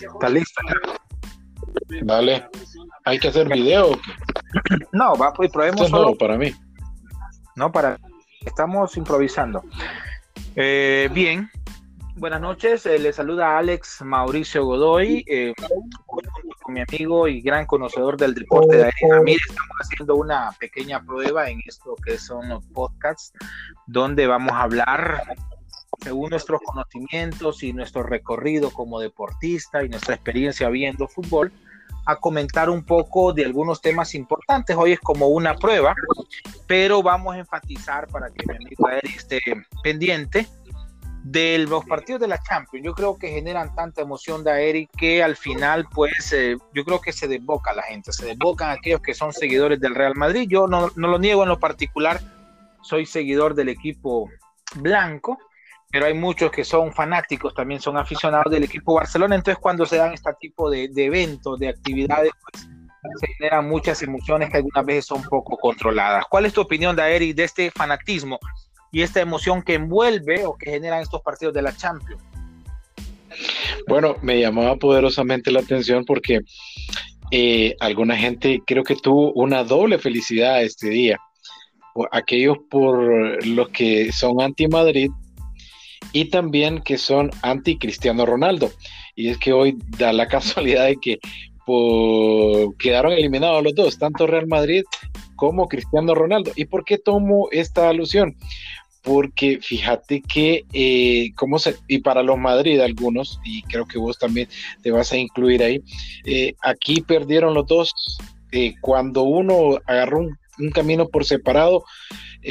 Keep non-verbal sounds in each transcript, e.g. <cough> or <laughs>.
¿Está listo? Dale. ¿Hay que hacer video? No, va, pues probemos solo. para mí. No, para. Estamos improvisando. Eh, bien. Buenas noches. Eh, le saluda Alex Mauricio Godoy. Eh, con mi amigo y gran conocedor del deporte de Mire, estamos haciendo una pequeña prueba en esto que son los podcasts, donde vamos a hablar según nuestros conocimientos y nuestro recorrido como deportista y nuestra experiencia viendo fútbol, a comentar un poco de algunos temas importantes. Hoy es como una prueba, pero vamos a enfatizar para que mi amigo Eric esté pendiente de los partidos de la Champions. Yo creo que generan tanta emoción de Eric que al final, pues, eh, yo creo que se desboca la gente, se desbocan aquellos que son seguidores del Real Madrid. Yo no, no lo niego en lo particular, soy seguidor del equipo blanco, pero hay muchos que son fanáticos, también son aficionados del equipo Barcelona, entonces cuando se dan este tipo de, eventos, de actividades, pues se generan muchas emociones que algunas veces son poco controladas. ¿Cuál es tu opinión, Daeri, de este fanatismo y esta emoción que envuelve o que generan estos partidos de la Champions? Bueno, me llamaba poderosamente la atención porque eh, alguna gente creo que tuvo una doble felicidad este día. Aquellos por los que son anti-Madrid y también que son anti Cristiano Ronaldo. Y es que hoy da la <laughs> casualidad de que quedaron eliminados los dos, tanto Real Madrid como Cristiano Ronaldo. ¿Y por qué tomo esta alusión? Porque fíjate que, eh, se, y para los Madrid algunos, y creo que vos también te vas a incluir ahí, eh, aquí perdieron los dos. Eh, cuando uno agarró un camino por separado,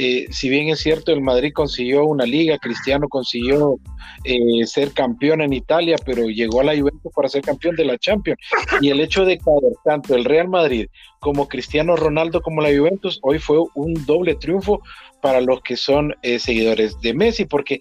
eh, si bien es cierto, el Madrid consiguió una liga, Cristiano consiguió eh, ser campeón en Italia, pero llegó a la Juventus para ser campeón de la Champions. Y el hecho de caer tanto el Real Madrid como Cristiano Ronaldo como la Juventus, hoy fue un doble triunfo para los que son eh, seguidores de Messi, porque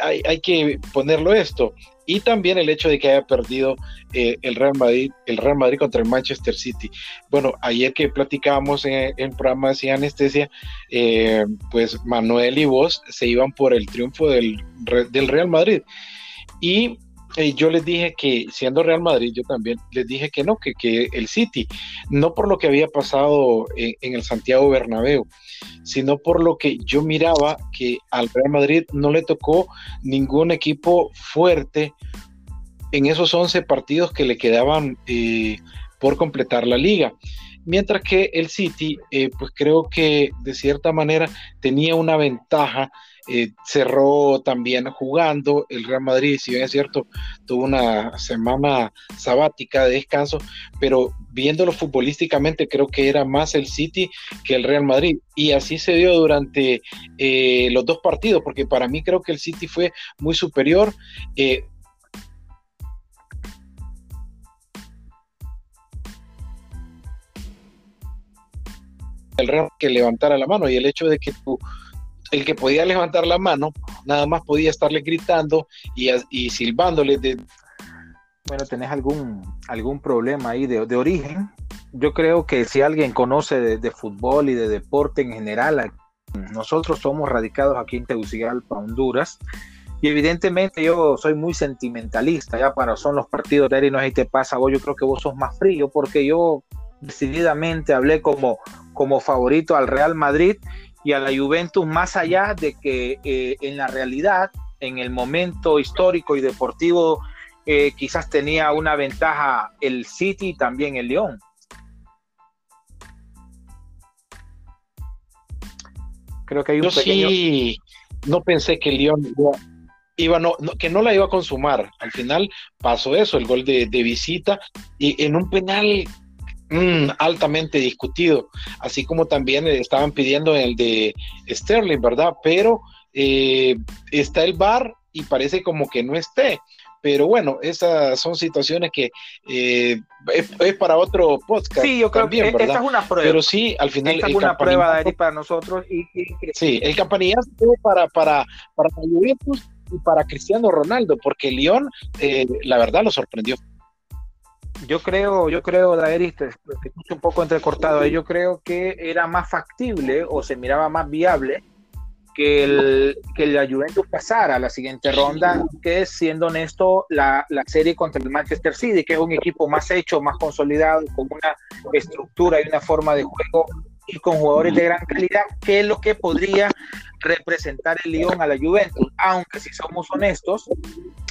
hay, que ponerlo esto y también el hecho de que haya perdido eh, el Real Madrid, el Real Madrid contra el Manchester City. Bueno, ayer que platicábamos en, el programa de Anestesia, eh, pues Manuel y vos se iban por el triunfo del, del Real Madrid. Y yo les dije que siendo Real Madrid, yo también les dije que no, que, que el City, no por lo que había pasado en, el Santiago Bernabéu, sino por lo que yo miraba que al Real Madrid no le tocó ningún equipo fuerte en esos 11 partidos que le quedaban eh, por completar la liga. Mientras que el City, eh, pues creo que de cierta manera tenía una ventaja eh, cerró también jugando. El Real Madrid, si bien es cierto, tuvo una semana sabática de descanso, pero viéndolo futbolísticamente, creo que era más el City que el Real Madrid. Y así se dio durante eh, los dos partidos, porque para mí creo que el City fue muy superior. Eh, el Real que levantara la mano y el hecho de que tú el que podía levantar la mano, nada más podía estarle gritando y, y silbándole. De... Bueno, ¿tenés algún, algún problema ahí de, origen? Yo creo que si alguien conoce de, fútbol y de deporte en general, nosotros somos radicados aquí en Tegucigalpa, Honduras, y evidentemente yo soy muy sentimentalista, ya para son los partidos de y no si te pasa, vos yo creo que vos sos más frío, porque yo decididamente hablé como, como favorito al Real Madrid y a la Juventus más allá de que eh, en la realidad, en el momento histórico y deportivo, eh, quizás tenía una ventaja el City y también el León. Creo que hay un Yo sí no pensé que el León iba, no, que no la iba a consumar. Al final pasó eso, el gol de, de visita y en un penal Mm, altamente discutido, así como también estaban pidiendo el de Sterling, ¿verdad? Pero eh, está el bar y parece como que no esté. Pero bueno, esas son situaciones que eh, es, para otro podcast. Sí, yo creo que esta es una prueba. Pero sí, al final. es una prueba de para nosotros. Y, Sí, el campanillazo fue para, para, para Juventus y para Cristiano Ronaldo, porque León, eh, la verdad, lo sorprendió yo creo, yo creo, Daeris, te, escucho un poco entrecortado, yo creo que era más factible o se miraba más viable que, el, que la Juventus pasara a la siguiente ronda, que es, siendo honesto, la, la, serie contra el Manchester City, que es un equipo más hecho, más consolidado, con una estructura y una forma de juego y con jugadores de gran calidad, que es lo que podría representar el Lyon a la Juventus. Aunque si somos honestos,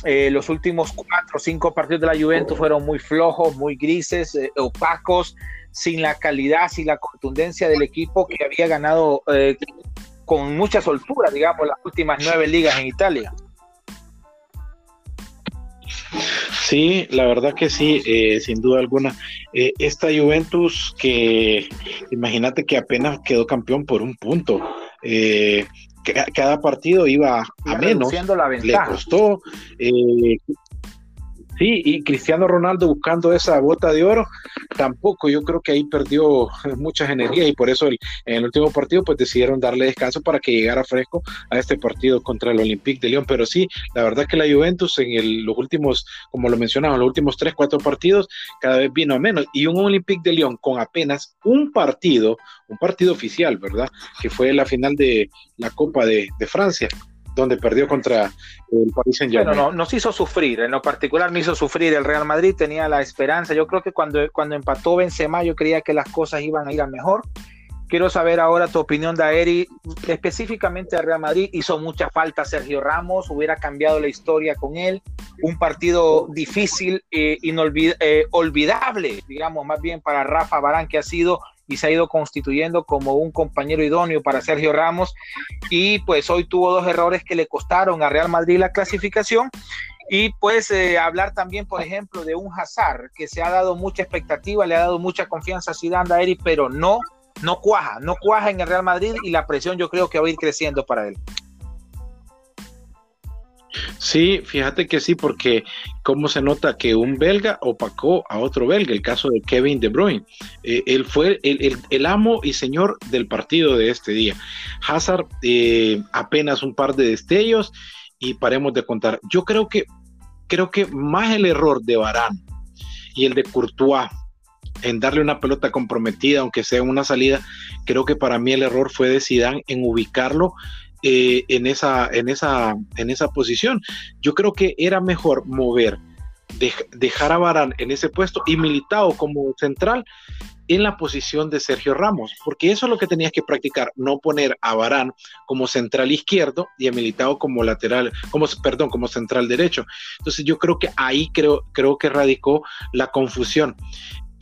eh, los últimos cuatro o cinco partidos de la Juventus fueron muy flojos, muy grises, eh, opacos, sin la calidad, sin la contundencia del equipo que había ganado eh, con mucha soltura, digamos, las últimas nueve ligas en Italia. Sí, la verdad que sí, eh, sin duda alguna. Eh, esta Juventus que, imagínate que apenas quedó campeón por un punto. Eh, cada partido iba a menos. La le costó. Sí, y Cristiano Ronaldo buscando esa bota de oro, tampoco, yo creo que ahí perdió muchas energías y por eso en el último partido pues decidieron darle descanso para que llegara fresco a este partido contra el Olympique de Lyon, pero sí, la verdad que la Juventus en los últimos, como lo mencionaba, los últimos tres, cuatro partidos cada vez vino a menos. Y un Olympique de Lyon con apenas un partido, un partido oficial, ¿verdad? Que fue la final de la Copa de Francia donde perdió contra el Paris Saint. Bueno, no, nos hizo sufrir, en lo particular me hizo sufrir el Real Madrid, tenía la esperanza, yo creo que cuando, cuando empató Benzema yo creía que las cosas iban a ir a mejor. Quiero saber ahora tu opinión, Daeri, específicamente al Real Madrid. Hizo mucha falta Sergio Ramos, hubiera cambiado la historia con él. Un partido difícil, e olvidable, digamos, más bien para Rafa Barán, que ha sido y se ha ido constituyendo como un compañero idóneo para Sergio Ramos y pues hoy tuvo dos errores que le costaron a Real Madrid la clasificación y pues eh, hablar también por ejemplo de un Hazard que se ha dado mucha expectativa, le ha dado mucha confianza a Zidane Eri, pero no no cuaja, no cuaja en el Real Madrid y la presión yo creo que va a ir creciendo para él. Sí, fíjate que sí, porque cómo se nota que un belga opacó a otro belga, el caso de Kevin De Bruyne. Eh, él fue el, amo y señor del partido de este día. Hazard eh, apenas un par de destellos y paremos de contar. Yo creo que creo que más el error de Barán y el de Courtois en darle una pelota comprometida, aunque sea una salida, creo que para mí el error fue de Zidane en ubicarlo eh, en, esa, en, esa, en esa posición. Yo creo que era mejor mover, dejar a Barán en ese puesto y Militao como central en la posición de Sergio Ramos, porque eso es lo que tenías que practicar, no poner a Barán como central izquierdo y a Militao como lateral, como perdón, como central derecho. Entonces yo creo que ahí creo, creo que radicó la confusión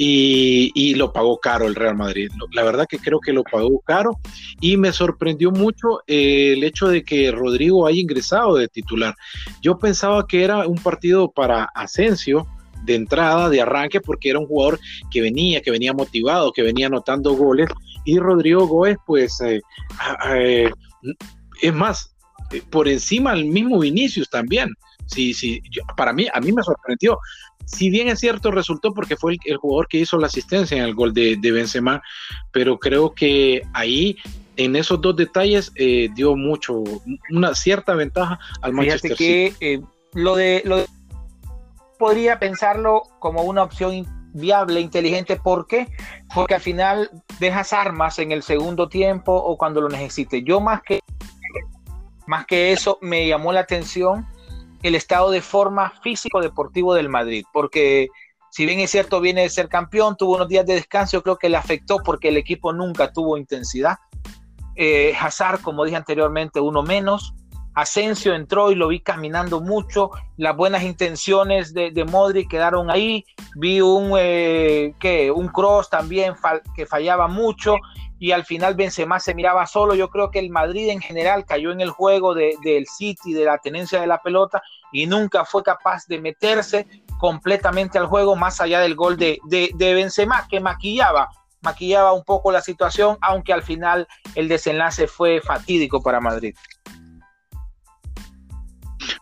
y, lo pagó caro el Real Madrid. La verdad que creo que lo pagó caro y me sorprendió mucho eh, el hecho de que Rodrigo haya ingresado de titular. Yo pensaba que era un partido para Asensio de entrada, de arranque, porque era un jugador que venía, que venía motivado, que venía anotando goles y Rodrigo Góez, pues, eh, eh, es más, por encima el mismo Vinicius también. Sí, sí, para mí, a mí me sorprendió si bien es cierto, resultó porque fue el, jugador que hizo la asistencia en el gol de, de, Benzema, pero creo que ahí, en esos dos detalles, eh, dio mucho, una cierta ventaja al Manchester Fíjate que eh, lo, de, lo podría pensarlo como una opción viable, inteligente, ¿por qué? Porque al final dejas armas en el segundo tiempo o cuando lo necesite. Yo más que más que eso me llamó la atención el estado de forma físico-deportivo del Madrid, porque si bien es cierto, viene de ser campeón, tuvo unos días de descanso, creo que le afectó porque el equipo nunca tuvo intensidad. Eh, Hazard, como dije anteriormente, uno menos. Asensio entró y lo vi caminando mucho. Las buenas intenciones de, de Modric quedaron ahí. Vi un, eh, un cross también que fallaba mucho y al final Benzema se miraba solo. Yo creo que el Madrid en general cayó en el juego del City, de la tenencia de la pelota y nunca fue capaz de meterse completamente al juego más allá del gol de, de, Benzema que maquillaba, maquillaba un poco la situación, aunque al final el desenlace fue fatídico para Madrid.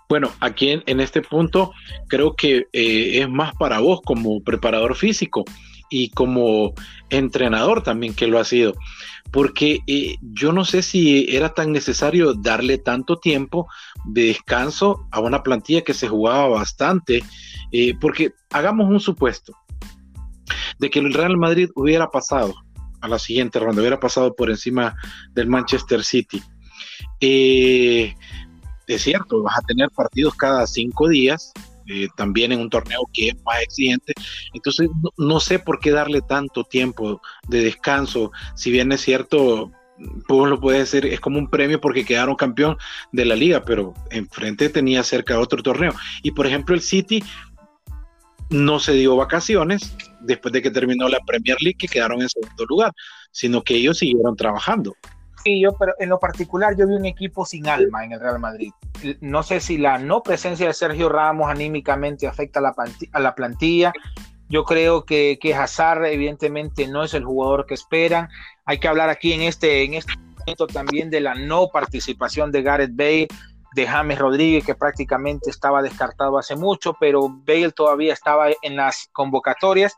Bueno, aquí en, este punto creo que eh, es más para vos como preparador físico y como entrenador también que lo ha sido, porque eh, yo no sé si era tan necesario darle tanto tiempo de descanso a una plantilla que se jugaba bastante, eh, porque hagamos un supuesto de que el Real Madrid hubiera pasado a la siguiente ronda, hubiera pasado por encima del Manchester City. Eh, es cierto, vas a tener partidos cada cinco días, eh, también en un torneo que es más exigente. Entonces, no, sé por qué darle tanto tiempo de descanso, si bien es cierto, pues lo puede decir, es como un premio porque quedaron campeón de la liga, pero enfrente tenía cerca otro torneo. Y por ejemplo, el City no se dio vacaciones después de que terminó la Premier League, que quedaron en segundo lugar, sino que ellos siguieron trabajando. Sí, yo, pero en lo particular yo vi un equipo sin alma en el Real Madrid. No sé si la no presencia de Sergio Ramos anímicamente afecta a la, a la plantilla. Yo creo que, que Hazard evidentemente no es el jugador que esperan. Hay que hablar aquí en este, en este momento también de la no participación de Gareth Bale, de James Rodríguez, que prácticamente estaba descartado hace mucho, pero Bale todavía estaba en las convocatorias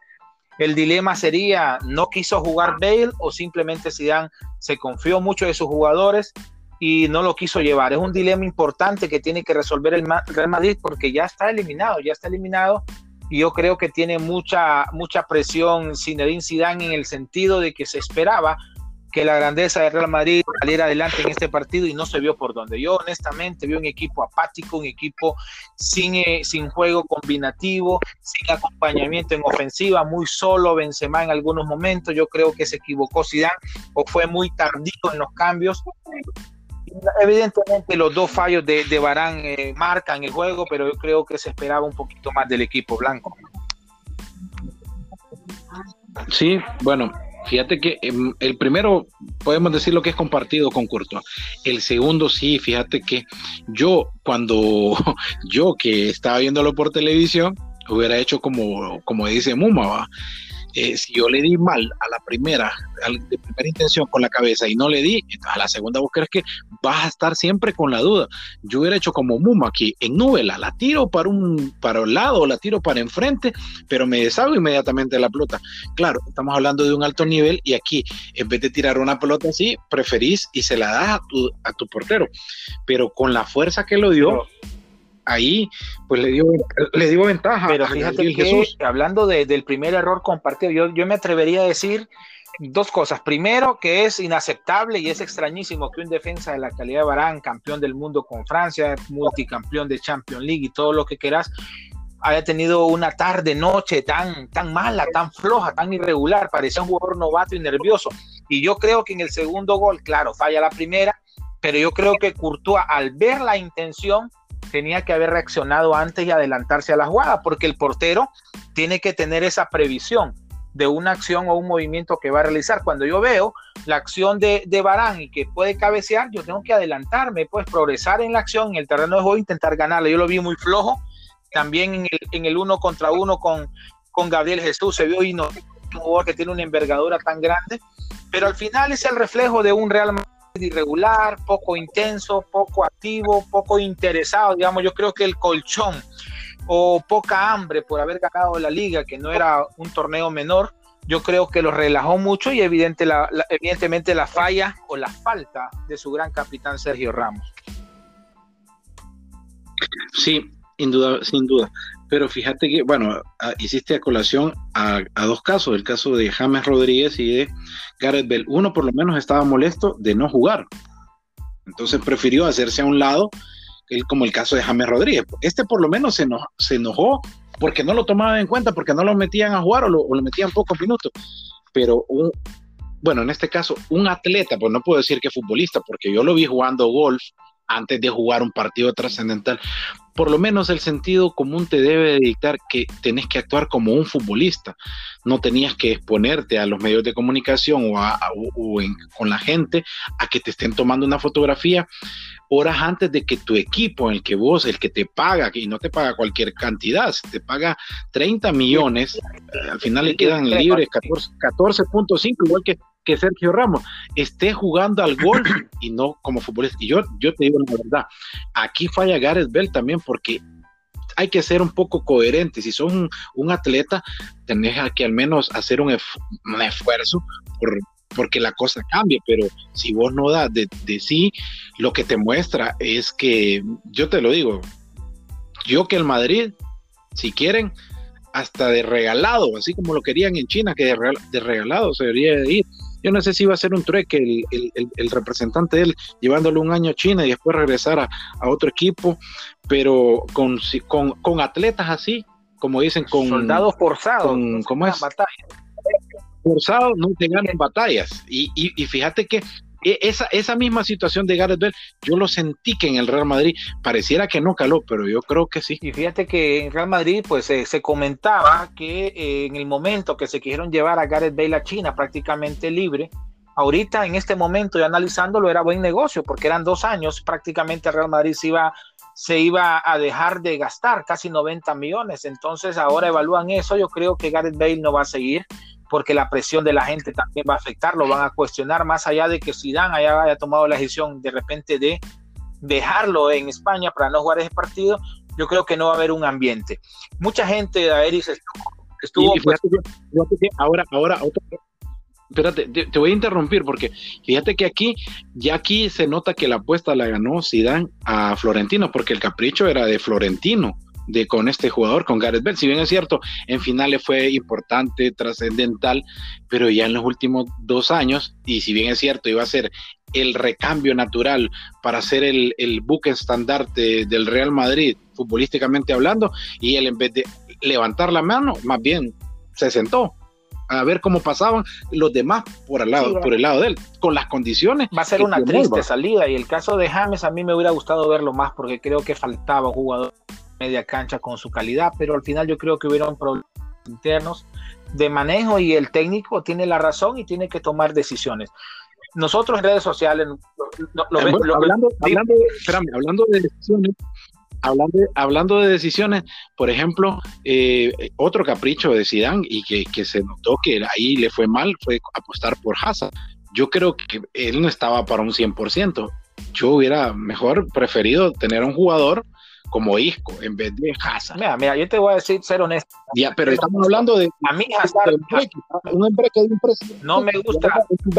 el dilema sería, ¿no quiso jugar Bale o simplemente Zidane se confió mucho de sus jugadores y no lo quiso llevar? Es un dilema importante que tiene que resolver el Real Madrid porque ya está eliminado, ya está eliminado y yo creo que tiene mucha mucha presión Zinedine Zidane en el sentido de que se esperaba que la grandeza de Real Madrid saliera adelante en este partido y no se vio por donde. Yo honestamente vi un equipo apático, un equipo sin, eh, sin juego combinativo, sin acompañamiento en ofensiva, muy solo Benzema en algunos momentos. Yo creo que se equivocó Zidane o fue muy tardío en los cambios. Evidentemente los dos fallos de, de Barán eh, marcan el juego, pero yo creo que se esperaba un poquito más del equipo blanco. Sí, bueno, Fíjate que em, el primero podemos decir lo que es compartido con Courtois. El segundo sí, fíjate que yo cuando <laughs> yo que estaba viéndolo por televisión hubiera hecho como como dice Muma, ¿va? Eh, si yo le di mal a la primera, de primera intención con la cabeza y no le di, a la segunda vos crees que vas a estar siempre con la duda. Yo hubiera hecho como Muma aquí en novela, la tiro para un, para un lado, la tiro para enfrente, pero me deshago inmediatamente de la pelota. Claro, estamos hablando de un alto nivel y aquí, en vez de tirar una pelota así, preferís y se la das a tu, a tu portero. Pero con la fuerza que lo dio, ahí pues le dio, le dio ventaja. Pero fíjate que hablando del primer error compartido, yo, yo me atrevería a decir dos cosas. Primero, que es inaceptable y es extrañísimo que un defensa de la calidad de Barán, campeón del mundo con Francia, multicampeón de Champions League y todo lo que quieras, haya tenido una tarde, noche tan, tan mala, tan floja, tan irregular, parecía un jugador novato y nervioso. Y yo creo que en el segundo gol, claro, falla la primera, pero yo creo que Courtois, al ver la intención, tenía que haber reaccionado antes y adelantarse a la jugada, porque el portero tiene que tener esa previsión de una acción o un movimiento que va a realizar. Cuando yo veo la acción de, de Barán y que puede cabecear, yo tengo que adelantarme, pues progresar en la acción, en el terreno de juego, intentar ganarle. Yo lo vi muy flojo. También en el, en el uno contra uno con, con Gabriel Jesús se vio y no un jugador que tiene una envergadura tan grande, pero al final es el reflejo de un Real Madrid irregular, poco intenso, poco activo, poco interesado. Digamos, yo creo que el colchón o poca hambre por haber ganado la liga, que no era un torneo menor, yo creo que lo relajó mucho y evidentemente la falla o la falta de su gran capitán Sergio Ramos. Sí, sin duda, sin duda. Pero fíjate que, bueno, hiciste a colación a, dos casos, el caso de James Rodríguez y de Gareth Bell. Uno por lo menos estaba molesto de no jugar. Entonces prefirió hacerse a un lado, como el caso de James Rodríguez. Este por lo menos se, se enojó porque no lo tomaban en cuenta, porque no lo metían a jugar o lo, o lo metían pocos minutos. Pero un, bueno, en este caso, un atleta, pues no puedo decir que futbolista, porque yo lo vi jugando golf antes de jugar un partido trascendental, por lo menos el sentido común te debe dictar que tenés que actuar como un futbolista. No tenías que exponerte a los medios de comunicación o, con la gente a que te estén tomando una fotografía horas antes de que tu equipo, en el que vos, el que te paga, y no te paga cualquier cantidad, te paga 30 millones, eh, al final le quedan libres 14.5, igual que que Sergio Ramos esté jugando al golf y no como futbolista. Y yo, yo te digo la verdad, aquí falla Gareth Bell también porque hay que ser un poco coherente. Si sos un, atleta, tenés que al menos hacer un, esfuerzo por, porque la cosa cambie, pero si vos no das de, de, sí, lo que te muestra es que, yo te lo digo, yo que el Madrid, si quieren, hasta de regalado, así como lo querían en China, que de, regalado se debería ir Yo no sé si iba a ser un trueque el, representante de él, llevándole un año a China y después regresar a, otro equipo, pero con, con, atletas así, como dicen, con soldados forzados, ¿cómo es? Forzados no te ganan batallas. Y, y, y fíjate que esa, esa misma situación de Gareth Bale, yo lo sentí que en el Real Madrid pareciera que no caló, pero yo creo que sí. Y fíjate que en Real Madrid, pues se comentaba que eh, en el momento que se quisieron llevar a Gareth Bale a China prácticamente libre, ahorita en este momento y analizándolo era buen negocio, porque eran dos años, prácticamente el Real Madrid se iba, se iba a dejar de gastar casi 90 millones, entonces ahora evalúan eso, yo creo que Gareth Bale no va a seguir porque la presión de la gente también va a afectar, lo van a cuestionar más allá de que Zidane haya, haya tomado la decisión de repente de dejarlo en España para no jugar ese partido, yo creo que no va a haber un ambiente. Mucha gente, de estuvo, estuvo pues, ahora, ahora, espérate, te, voy a interrumpir porque fíjate que aquí, ya aquí se nota que la apuesta la ganó Zidane a Florentino, porque el capricho era de Florentino de con este jugador, con Gareth Bale. Si bien es cierto, en finales fue importante, trascendental, pero ya en los últimos dos años, y si bien es cierto, iba a ser el recambio natural para ser el, el buque estandarte del Real Madrid, futbolísticamente hablando, y él en vez de levantar la mano, más bien se sentó a ver cómo pasaban los demás por el lado, por el lado de él, con las condiciones. Va a ser una triste salida y el caso de James a mí me hubiera gustado verlo más porque creo que faltaba un jugador media cancha con su calidad, pero al final yo creo que hubieron problemas internos de manejo y el técnico tiene la razón y tiene que tomar decisiones. Nosotros en redes sociales hablando, hablando, de decisiones, hablando, hablando de decisiones, por ejemplo, eh, otro capricho de Zidane y que, que, se notó que ahí le fue mal fue apostar por Hazard. Yo creo que él no estaba para un 100%. Yo hubiera mejor preferido tener un jugador como Isco en vez de Hazard. Mira, mira, yo te voy a decir, ser honesto. Ya, pero estamos hablando de. A mí Hazard. Un embreque de un presidente. No me gusta. Un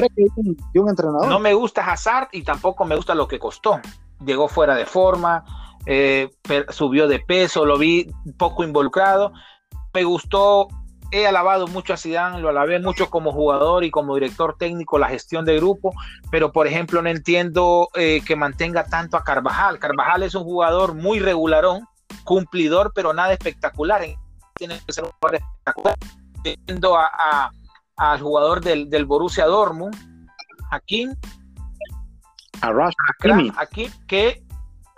de un, entrenador. No me gusta Hazard y tampoco me gusta lo que costó. Llegó fuera de forma, eh, subió de peso, lo vi poco involucrado. Me gustó he alabado mucho a Zidane, lo alabé mucho como jugador y como director técnico, la gestión de grupo, pero por ejemplo no entiendo eh, que mantenga tanto a Carvajal. Carvajal es un jugador muy regularón, cumplidor, pero nada espectacular. Tiene que ser un jugador espectacular. Entiendo al jugador del, del Borussia Dortmund, Hakim, a aquí que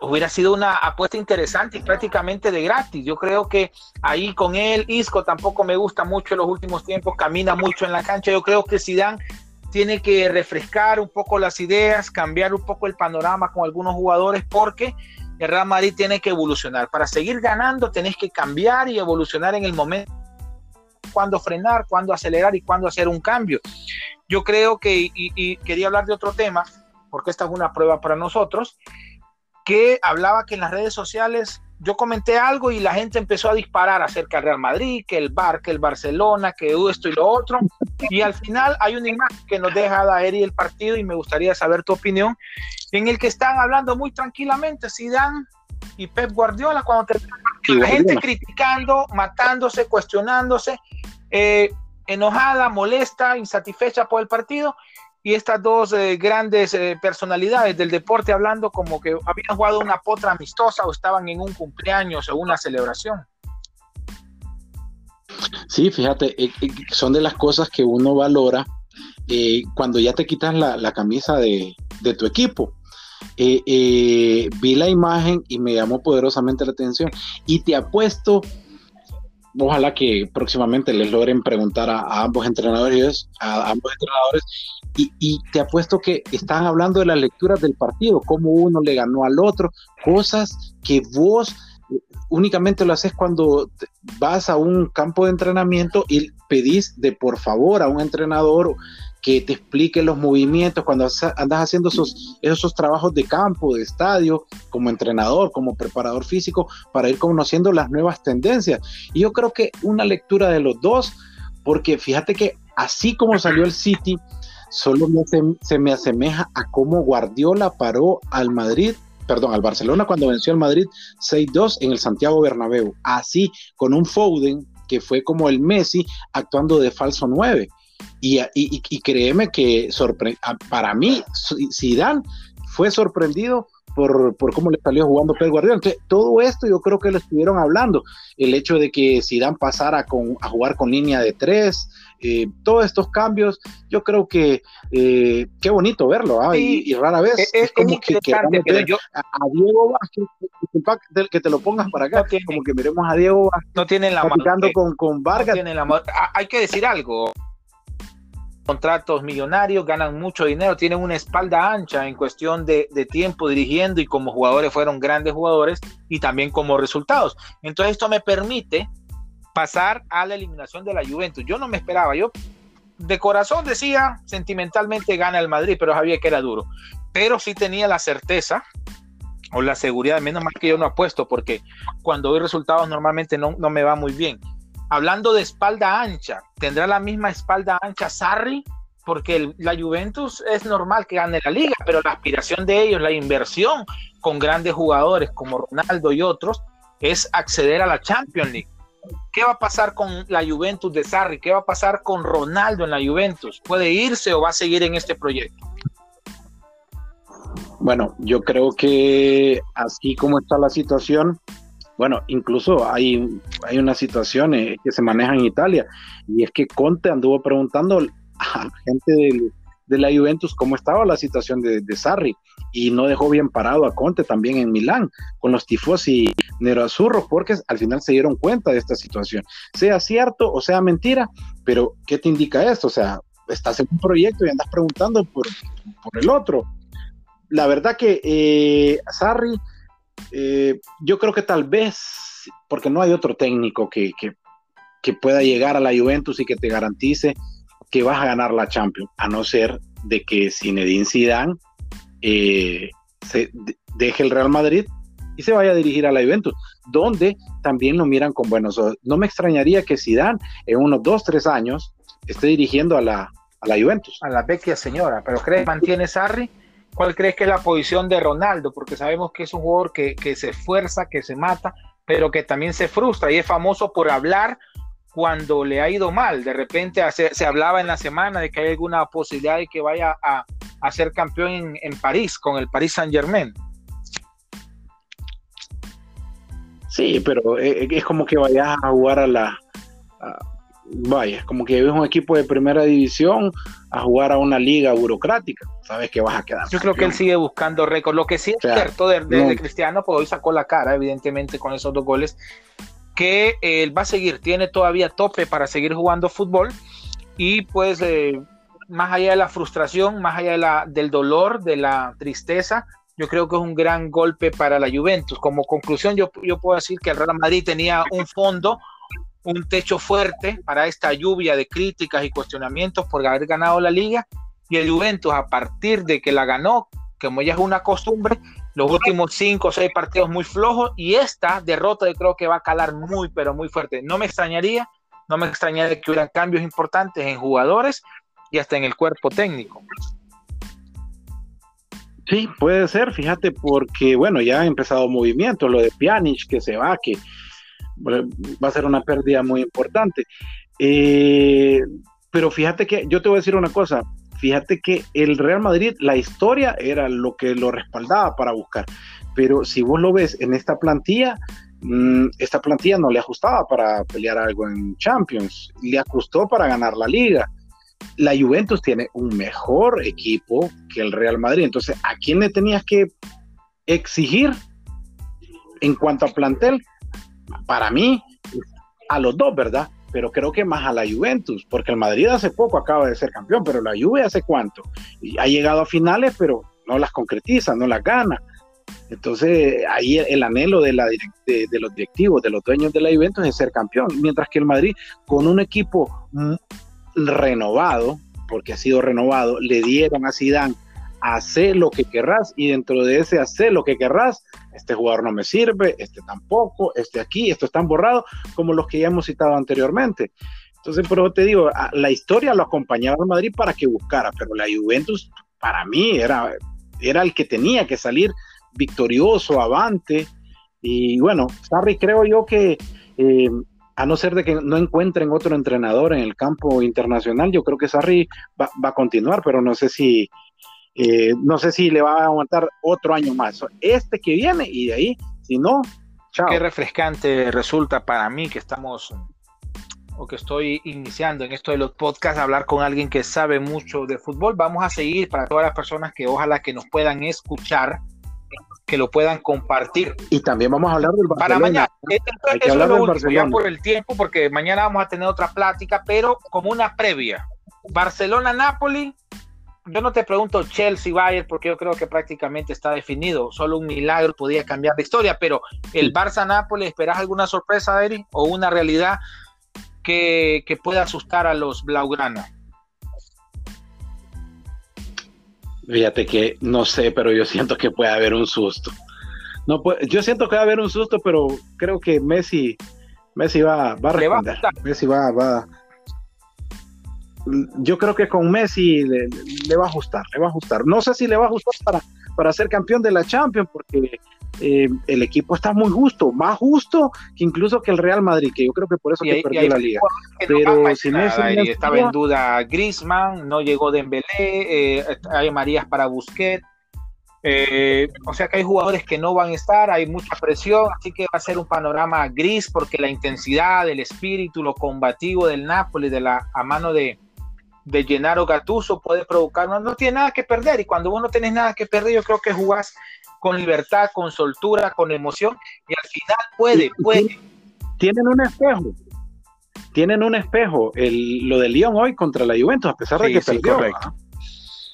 hubiera sido una apuesta interesante y prácticamente de gratis. Yo creo que ahí con él, Isco tampoco me gusta mucho en los últimos tiempos, camina mucho en la cancha. Yo creo que Zidane tiene que refrescar un poco las ideas, cambiar un poco el panorama con algunos jugadores porque el Real Madrid tiene que evolucionar. Para seguir ganando tenés que cambiar y evolucionar en el momento cuándo frenar, cuándo acelerar y cuándo hacer un cambio. Yo creo que, y quería hablar de otro tema, porque esta es una prueba para nosotros, que hablaba que en las redes sociales yo comenté algo y la gente empezó a disparar acerca del Real Madrid, que el Bar, que el Barcelona, que esto y lo otro. Y al final hay una imagen que nos deja Daeri el partido y me gustaría saber tu opinión, en el que están hablando muy tranquilamente Zidane y Pep Guardiola cuando la gente criticando, matándose, cuestionándose, eh, enojada, molesta, insatisfecha por el partido y estas dos eh, grandes eh, personalidades del deporte hablando como que habían jugado una potra amistosa o estaban en un cumpleaños o una celebración. Sí, fíjate, eh, son de las cosas que uno valora cuando ya te quitas la, camisa de, de, tu equipo. vi la imagen y me llamó poderosamente la atención y te apuesto ojalá que próximamente les logren preguntar a, ambos entrenadores, a, ambos entrenadores, y, te apuesto que están hablando de las lecturas del partido, cómo uno le ganó al otro, cosas que vos únicamente lo haces cuando vas a un campo de entrenamiento y pedís de por favor a un entrenador que te explique los movimientos cuando andas haciendo esos, esos trabajos de campo, de estadio, como entrenador, como preparador físico, para ir conociendo las nuevas tendencias. Y yo creo que una lectura de los dos, porque fíjate que así como salió el City, solo se me asemeja a cómo Guardiola paró al Madrid perdón, al Barcelona cuando venció al Madrid 6-2 en el Santiago Bernabéu. Así, con un Foden que fue como el Messi actuando de falso 9 Y, y, créeme que para mí, Zidane fue sorprendido por, por, cómo le salió jugando Pedro Guardiola. Entonces, todo esto yo creo que lo estuvieron hablando. El hecho de que Zidane pasara con, a jugar con línea de tres, eh, todos estos cambios, yo creo que eh, qué bonito verlo, ¿ah? y, rara vez es, como que, que a, Diego Vázquez, que te lo pongas para acá, como que miremos a Diego Vázquez no tienen la con, con Vargas. Ah, hay que decir algo, contratos millonarios, ganan mucho dinero, tienen una espalda ancha en cuestión de, tiempo dirigiendo y como jugadores fueron grandes jugadores y también como resultados. Entonces esto me permite pasar a la eliminación de la Juventus. Yo no me esperaba, yo de corazón decía, sentimentalmente gana el Madrid, pero sabía que era duro. Pero sí tenía la certeza o la seguridad, menos mal que yo no apuesto, porque cuando doy resultados normalmente no, no me va muy bien. Hablando de espalda ancha, ¿tendrá la misma espalda ancha Sarri? Porque la Juventus es normal que gane la liga, pero la aspiración de ellos, la inversión con grandes jugadores como Ronaldo y otros, es acceder a la Champions League. ¿Qué va a pasar con la Juventus de Sarri? ¿Qué va a pasar con Ronaldo en la Juventus? ¿Puede irse o va a seguir en este proyecto? Bueno, yo creo que así como está la situación, bueno, incluso hay, hay una situación eh, que se maneja en Italia y es que Conte anduvo preguntando a gente del, de la Juventus cómo estaba la situación de, de, Sarri y no dejó bien parado a Conte también en Milán con los tifosi nerazzurros porque al final se dieron cuenta de esta situación. Sea cierto o sea mentira, pero ¿qué te indica esto? O sea, estás en un proyecto y andas preguntando por, por el otro. La verdad que eh, Sarri, eh, yo creo que tal vez, porque no hay otro técnico que, que, que pueda llegar a la Juventus y que te garantice que vas a ganar la Champions, a no ser de que Zinedine Zidane eh, se deje el Real Madrid y se vaya a dirigir a la Juventus, donde también lo miran con buenos ojos. No me extrañaría que Zidane en unos dos, tres años esté dirigiendo a la, a la Juventus. A la vecchia señora, pero ¿crees mantiene Sarri? ¿Cuál crees que es la posición de Ronaldo? Porque sabemos que es un jugador que, se esfuerza, que se mata, pero que también se frustra y es famoso por hablar cuando le ha ido mal. De repente se, hablaba en la semana de que hay alguna posibilidad de que vaya a, ser campeón en, París con el Paris Saint Germain. Sí, pero e, e, es, como que vayas a jugar a la... vaya, como que ves un equipo de primera división a jugar a una liga burocrática. Sabes que vas a quedar. Yo creo que él sigue buscando récords. Lo que sí es cierto de, Cristiano, pues hoy sacó la cara, evidentemente, con esos dos goles que él va a seguir, tiene todavía tope para seguir jugando fútbol y pues eh, más allá de la frustración, más allá de la, del dolor, de la tristeza, yo creo que es un gran golpe para la Juventus. Como conclusión, yo, yo puedo decir que el Real Madrid tenía un fondo, un techo fuerte para esta lluvia de críticas y cuestionamientos por haber ganado la liga y el Juventus a partir de que la ganó, como ya es una costumbre, los últimos cinco o seis partidos muy flojos y esta derrota yo creo que va a calar muy, pero muy fuerte. No me extrañaría, no me extrañaría que hubieran cambios importantes en jugadores y hasta en el cuerpo técnico. Sí, puede ser, fíjate, porque bueno, ya ha empezado movimiento, lo de Pjanic que se va, que va a ser una pérdida muy importante. Eh, pero fíjate que yo te voy a decir una cosa, fíjate que el Real Madrid, la historia era lo que lo respaldaba para buscar. Pero si vos lo ves en esta plantilla, mm, esta plantilla no le ajustaba para pelear algo en Champions, le ajustó para ganar la liga. La Juventus tiene un mejor equipo que el Real Madrid. Entonces, ¿a quién le tenías que exigir en cuanto a plantel? Para mí, a los dos, ¿verdad? pero creo que más a la Juventus, porque el Madrid hace poco acaba de ser campeón, pero la Juve hace cuánto. Y ha llegado a finales, pero no las concretiza, no las gana. Entonces, ahí el, anhelo de, la, de, los directivos, de los dueños de la Juventus es ser campeón, mientras que el Madrid, con un equipo renovado, porque ha sido renovado, le dieron a Zidane hacer lo que querrás y dentro de ese hacer lo que querrás, este jugador no me sirve, este tampoco, este aquí, esto están borrado, como los que ya hemos citado anteriormente. Entonces, pero te digo, la historia lo acompañaba al Madrid para que buscara, pero la Juventus para mí era, era el que tenía que salir victorioso, avante. Y bueno, Sarri creo yo que eh, a no ser de que no encuentren otro entrenador en el campo internacional, yo creo que Sarri va, a continuar, pero no sé si eh, no sé si le va a aguantar otro año más. Este que viene y de ahí, si no, chao. Qué refrescante resulta para mí que estamos o que estoy iniciando en esto de los podcasts, hablar con alguien que sabe mucho de fútbol. Vamos a seguir para todas las personas que ojalá que nos puedan escuchar que lo puedan compartir. Y también vamos a hablar del Barcelona. Para mañana, Hay que hablar del ya por el tiempo, porque mañana vamos a tener otra plática, pero como una previa. Barcelona-Napoli, yo no te pregunto Chelsea-Bayern, porque yo creo que prácticamente está definido. Solo un milagro podía cambiar de historia, pero el Barça-Napoli, ¿esperas alguna sorpresa, Eri? ¿O una realidad que, que pueda asustar a los Blaugrana? Fíjate que no sé, pero yo siento que puede haber un susto. No, yo siento que va a haber un susto, pero creo que Messi, Messi va, va a responder. Messi va, va. Yo creo que con Messi le, va a ajustar, le va a ajustar. No sé si le va a ajustar para, para ser campeón de la Champions, porque eh, el equipo está muy justo, más justo que incluso que el Real Madrid, que yo creo que por eso que perdió la liga. Pero si Messi estaba en duda Griezmann, no llegó Dembélé, eh, hay Marías para Busquets. Eh, o sea que hay jugadores que no van a estar, hay mucha presión, así que va a ser un panorama gris porque la intensidad, el espíritu, lo combativo del Napoli, de la a mano de, de Gennaro Gattuso puede provocar, no, no tiene nada que perder y cuando vos no tenés nada que perder, yo creo que jugás con libertad, con soltura, con emoción y al final puede, puede. Tienen un espejo. Tienen un espejo. El, lo de Lyon hoy contra la Juventus, a pesar de que perdió.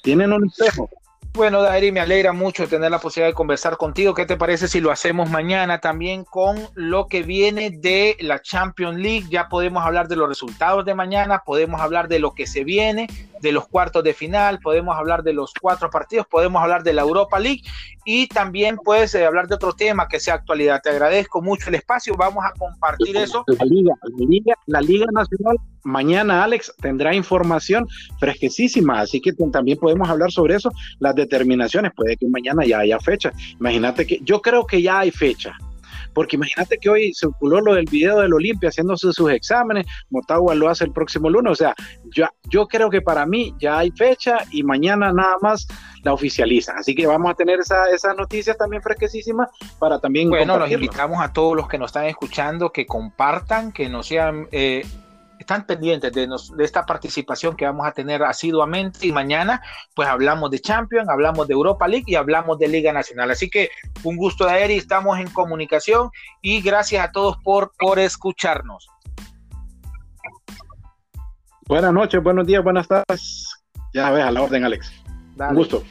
Tienen un espejo. Bueno, Dairi, me alegra mucho tener la posibilidad de conversar contigo. ¿Qué te parece si lo hacemos mañana también con lo que viene de la Champions League? Ya podemos hablar de los resultados de mañana, podemos hablar de lo que se viene, de los cuartos de final, podemos hablar de los cuatro partidos, podemos hablar de la Europa League y también puedes eh, hablar de otro tema que sea actualidad. Te agradezco mucho el espacio, vamos a compartir eso. La Liga, la Liga, la Liga Nacional, mañana Alex tendrá información fresquecísima, así que también podemos hablar sobre eso, las determinaciones, puede que mañana ya haya fecha. Imagínate que yo creo que ya hay fecha porque imagínate que hoy circuló lo del video del Olimpia haciéndose sus exámenes, Motagua lo hace el próximo lunes, o sea, yo, yo creo que para mí ya hay fecha y mañana nada más la oficializan, así que vamos a tener esa, esas noticias también fresquísimas para también... Bueno, los invitamos a todos los que nos están escuchando que compartan, que no sean... Eh, están pendientes de, esta participación que vamos a tener asiduamente y mañana pues hablamos de Champions, hablamos de Europa League y hablamos de Liga Nacional. Así que un gusto de y estamos en comunicación y gracias a todos por, por escucharnos. Buenas noches, buenos días, buenas tardes. Ya ves, a la orden, Alex. Un gusto.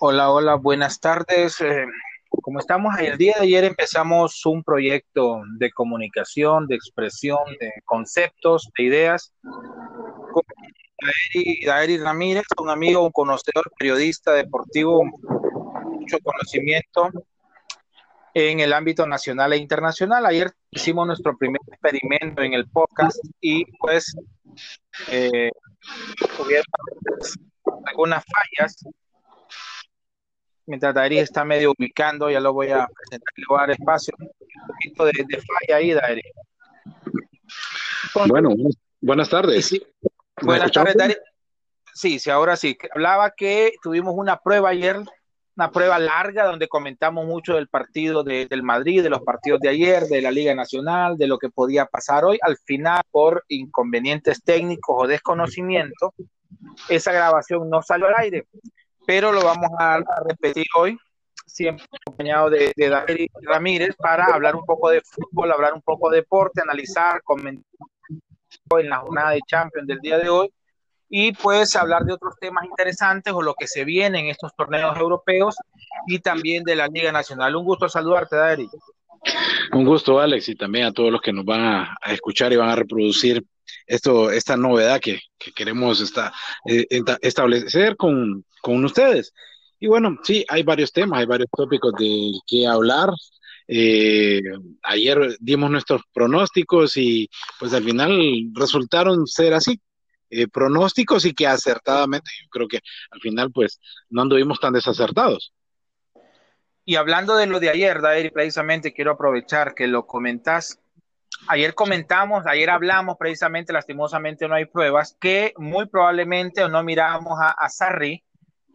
Hola, hola, buenas tardes. Eh, como estamos el día de ayer empezamos un proyecto de comunicación, de expresión, de conceptos, de ideas. Con Daeri, Ramírez, un amigo, un conocedor, periodista deportivo, mucho conocimiento en el ámbito nacional e internacional. Ayer hicimos nuestro primer experimento en el podcast y pues eh, algunas fallas mientras Dairi está medio ubicando, ya lo voy a presentar, le voy a dar espacio, un poquito de, falla ahí, Dairi. Bueno, buenas tardes. buenas tardes, Dairi. Sí, sí, ahora sí. Hablaba que tuvimos una prueba ayer, una prueba larga donde comentamos mucho del partido del Madrid, de los partidos de ayer, de la Liga Nacional, de lo que podía pasar hoy. Al final, por inconvenientes técnicos o desconocimiento, esa grabación no salió al aire pero lo vamos a, repetir hoy, siempre acompañado de, de David Ramírez, para hablar un poco de fútbol, hablar un poco de deporte, analizar, comentar en la jornada de Champions del día de hoy y pues hablar de otros temas interesantes o lo que se viene en estos torneos europeos y también de la Liga Nacional. Un gusto saludarte, David. Un gusto, Alex, y también a todos los que nos van a, escuchar y van a reproducir esto, esta novedad que, queremos eh, establecer con, con ustedes. Y bueno, sí, hay varios temas, hay varios tópicos de qué hablar. Eh, ayer dimos nuestros pronósticos y pues al final resultaron ser así. Eh, pronósticos y que acertadamente, yo creo que al final pues no anduvimos tan desacertados. Y hablando de lo de ayer, David, precisamente quiero aprovechar que lo comentás. Ayer comentamos, ayer hablamos precisamente, lastimosamente no hay pruebas, que muy probablemente no mirábamos a, a Sarri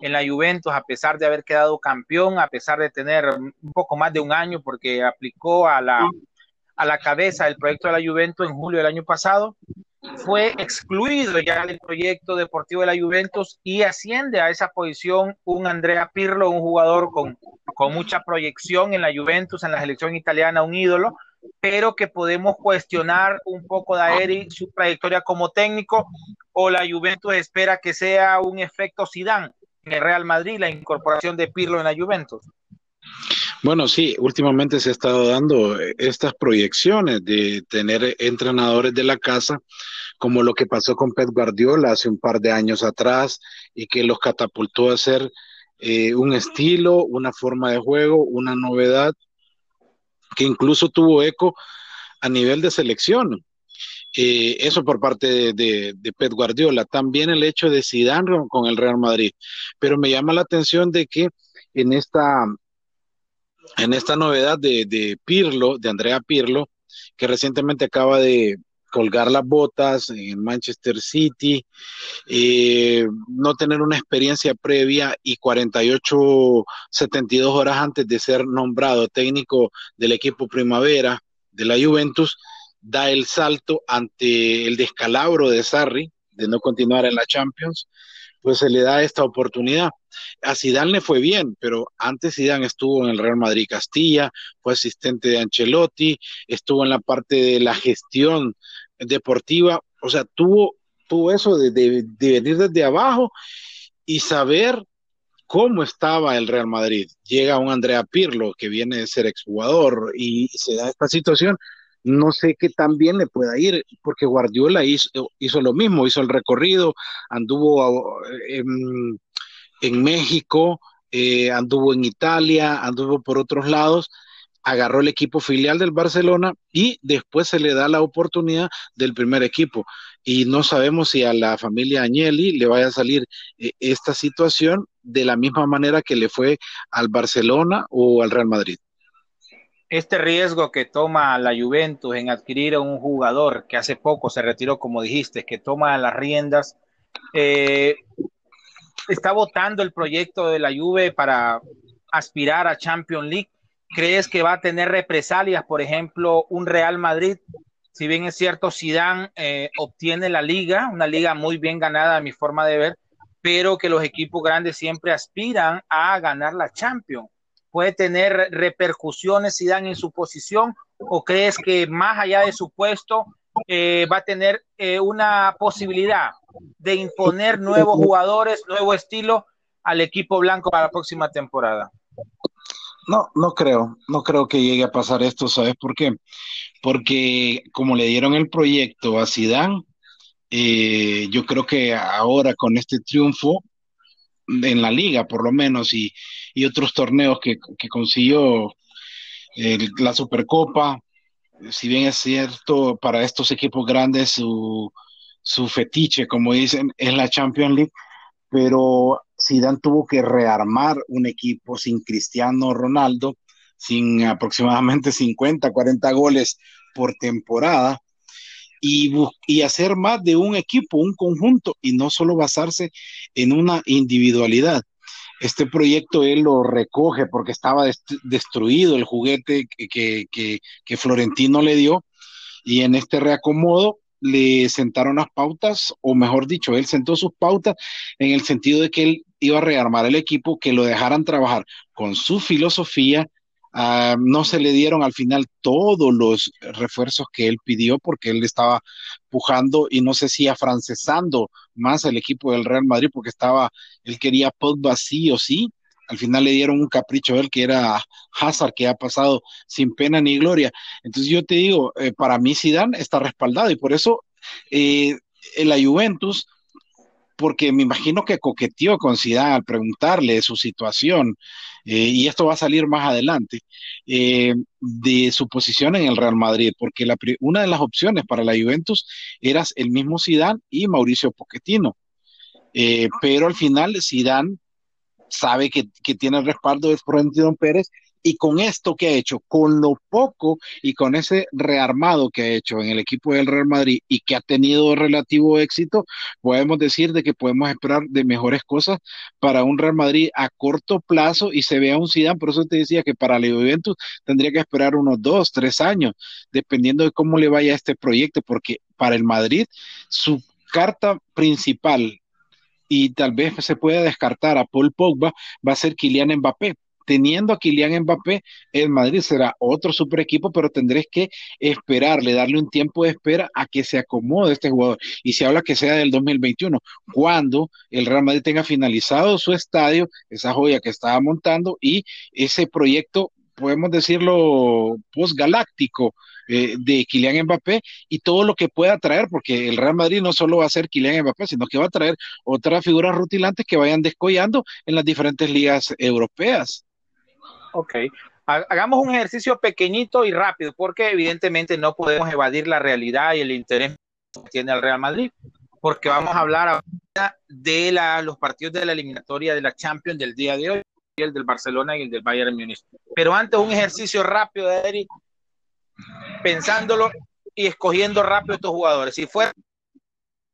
en la Juventus, a pesar de haber quedado campeón, a pesar de tener un poco más de un año, porque aplicó a la, a la cabeza del proyecto de la Juventus en julio del año pasado, fue excluido ya del proyecto deportivo de la Juventus y asciende a esa posición un Andrea Pirlo, un jugador con, con mucha proyección en la Juventus, en la selección italiana, un ídolo, pero que podemos cuestionar un poco de Eri su trayectoria como técnico o la Juventus espera que sea un efecto Zidane en el Real Madrid la incorporación de Pirlo en la Juventus. Bueno, sí, últimamente se ha estado dando estas proyecciones de tener entrenadores de la casa, como lo que pasó con Pep Guardiola hace un par de años atrás y que los catapultó a ser eh, un estilo, una forma de juego, una novedad que incluso tuvo eco a nivel de selección. Eh, eso por parte de, de, Pep Guardiola. También el hecho de Zidane con el Real Madrid. Pero me llama la atención de que en esta, en esta novedad de, de Pirlo, de Andrea Pirlo, que recientemente acaba de colgar las botas en Manchester City, eh, no tener una experiencia previa y 48, 72 horas antes de ser nombrado técnico del equipo primavera de la Juventus, da el salto ante el descalabro de Sarri de no continuar en la Champions, pues se le da esta oportunidad. A Zidane le fue bien, pero antes Zidane estuvo en el Real Madrid Castilla, fue asistente de Ancelotti, estuvo en la parte de la gestión deportiva, o sea, tuvo, tuvo eso de, de, de venir desde abajo y saber cómo estaba el Real Madrid. Llega un Andrea Pirlo que viene de ser exjugador y se da esta situación no sé qué tan bien le pueda ir, porque Guardiola hizo, lo mismo, hizo el recorrido, anduvo en, en México, eh, anduvo en Italia, anduvo por otros lados, agarró el equipo filial del Barcelona y después se le da la oportunidad del primer equipo. Y no sabemos si a la familia Agnelli le vaya a salir eh, esta situación de la misma manera que le fue al Barcelona o al Real Madrid este riesgo que toma la Juventus en adquirir a un jugador que hace poco se retiró, como dijiste, que toma las riendas, eh, está votando el proyecto de la Juve para aspirar a Champions League. ¿Crees que va a tener represalias, por ejemplo, un Real Madrid? Si bien es cierto, Zidane eh, obtiene la liga, una liga muy bien ganada a mi forma de ver, pero que los equipos grandes siempre aspiran a ganar la Champions puede tener repercusiones si dan en su posición o crees que más allá de su puesto eh, va a tener eh, una posibilidad de imponer nuevos jugadores, nuevo estilo al equipo blanco para la próxima temporada? No, no creo, no creo que llegue a pasar esto, ¿sabes por qué? Porque como le dieron el proyecto a Zidane, eh, yo creo que ahora con este triunfo en la liga, por lo menos, y, y otros torneos que, que consiguió la Supercopa. Si bien es cierto, para estos equipos grandes su, su fetiche, como dicen, es la Champions League, pero Zidane tuvo que rearmar un equipo sin Cristiano Ronaldo, sin aproximadamente 50, 40 goles por temporada, y, hacer más de un equipo, un conjunto, y no solo basarse en una individualidad. Este proyecto él lo recoge porque estaba destruido el juguete que, que, que, Florentino le dio y en este reacomodo le sentaron las pautas, o mejor dicho, él sentó sus pautas en el sentido de que él iba a rearmar el equipo, que lo dejaran trabajar con su filosofía, Uh, no se le dieron al final todos los refuerzos que él pidió porque él estaba pujando y no sé si afrancesando más al equipo del Real Madrid porque estaba, él quería Pogba sí o sí. Al final le dieron un capricho a él que era Hazard, que ha pasado sin pena ni gloria. Entonces yo te digo, eh, para mí Zidane está respaldado y por eso eh, la Juventus porque me imagino que coqueteó con Zidane al preguntarle su situación, eh, y esto va a salir más adelante, eh, de su posición en el Real Madrid, porque la, una de las opciones para la Juventus era el mismo Zidane y Mauricio Pochettino. Eh, pero al final Zidane sabe que, que tiene el respaldo de Florentino Pérez y con esto que ha hecho, con lo poco y con ese rearmado que ha hecho en el equipo del Real Madrid y que ha tenido relativo éxito, podemos decir de que podemos esperar de mejores cosas para un Real Madrid a corto plazo y se vea un Zidane, por eso te decía que para la Juventus tendría que esperar unos dos, tres años, dependiendo de cómo le vaya este proyecto, porque para el Madrid su carta principal y tal vez se pueda descartar a Paul Pogba va a ser Kylian Mbappé teniendo a Kylian Mbappé, el Madrid será otro super equipo, pero tendréis que esperarle, darle un tiempo de espera a que se acomode este jugador. Y se habla que sea del 2021, cuando el Real Madrid tenga finalizado su estadio, esa joya que estaba montando y ese proyecto, podemos decirlo, postgaláctico. Eh, de Kylian Mbappé y todo lo que pueda traer, porque el Real Madrid no solo va a ser Kylian Mbappé, sino que va a traer otras figuras rutilantes que vayan descollando en las diferentes ligas europeas. Ok. Hagamos un ejercicio pequeñito y rápido, porque evidentemente no podemos evadir la realidad y el interés que tiene el Real Madrid, porque vamos a hablar de los partidos de la eliminatoria de la Champions del día de hoy, el del Barcelona y el del Bayern Múnich. Pero antes un ejercicio rápido Eric, pensándolo y escogiendo rápido estos jugadores. Si fuera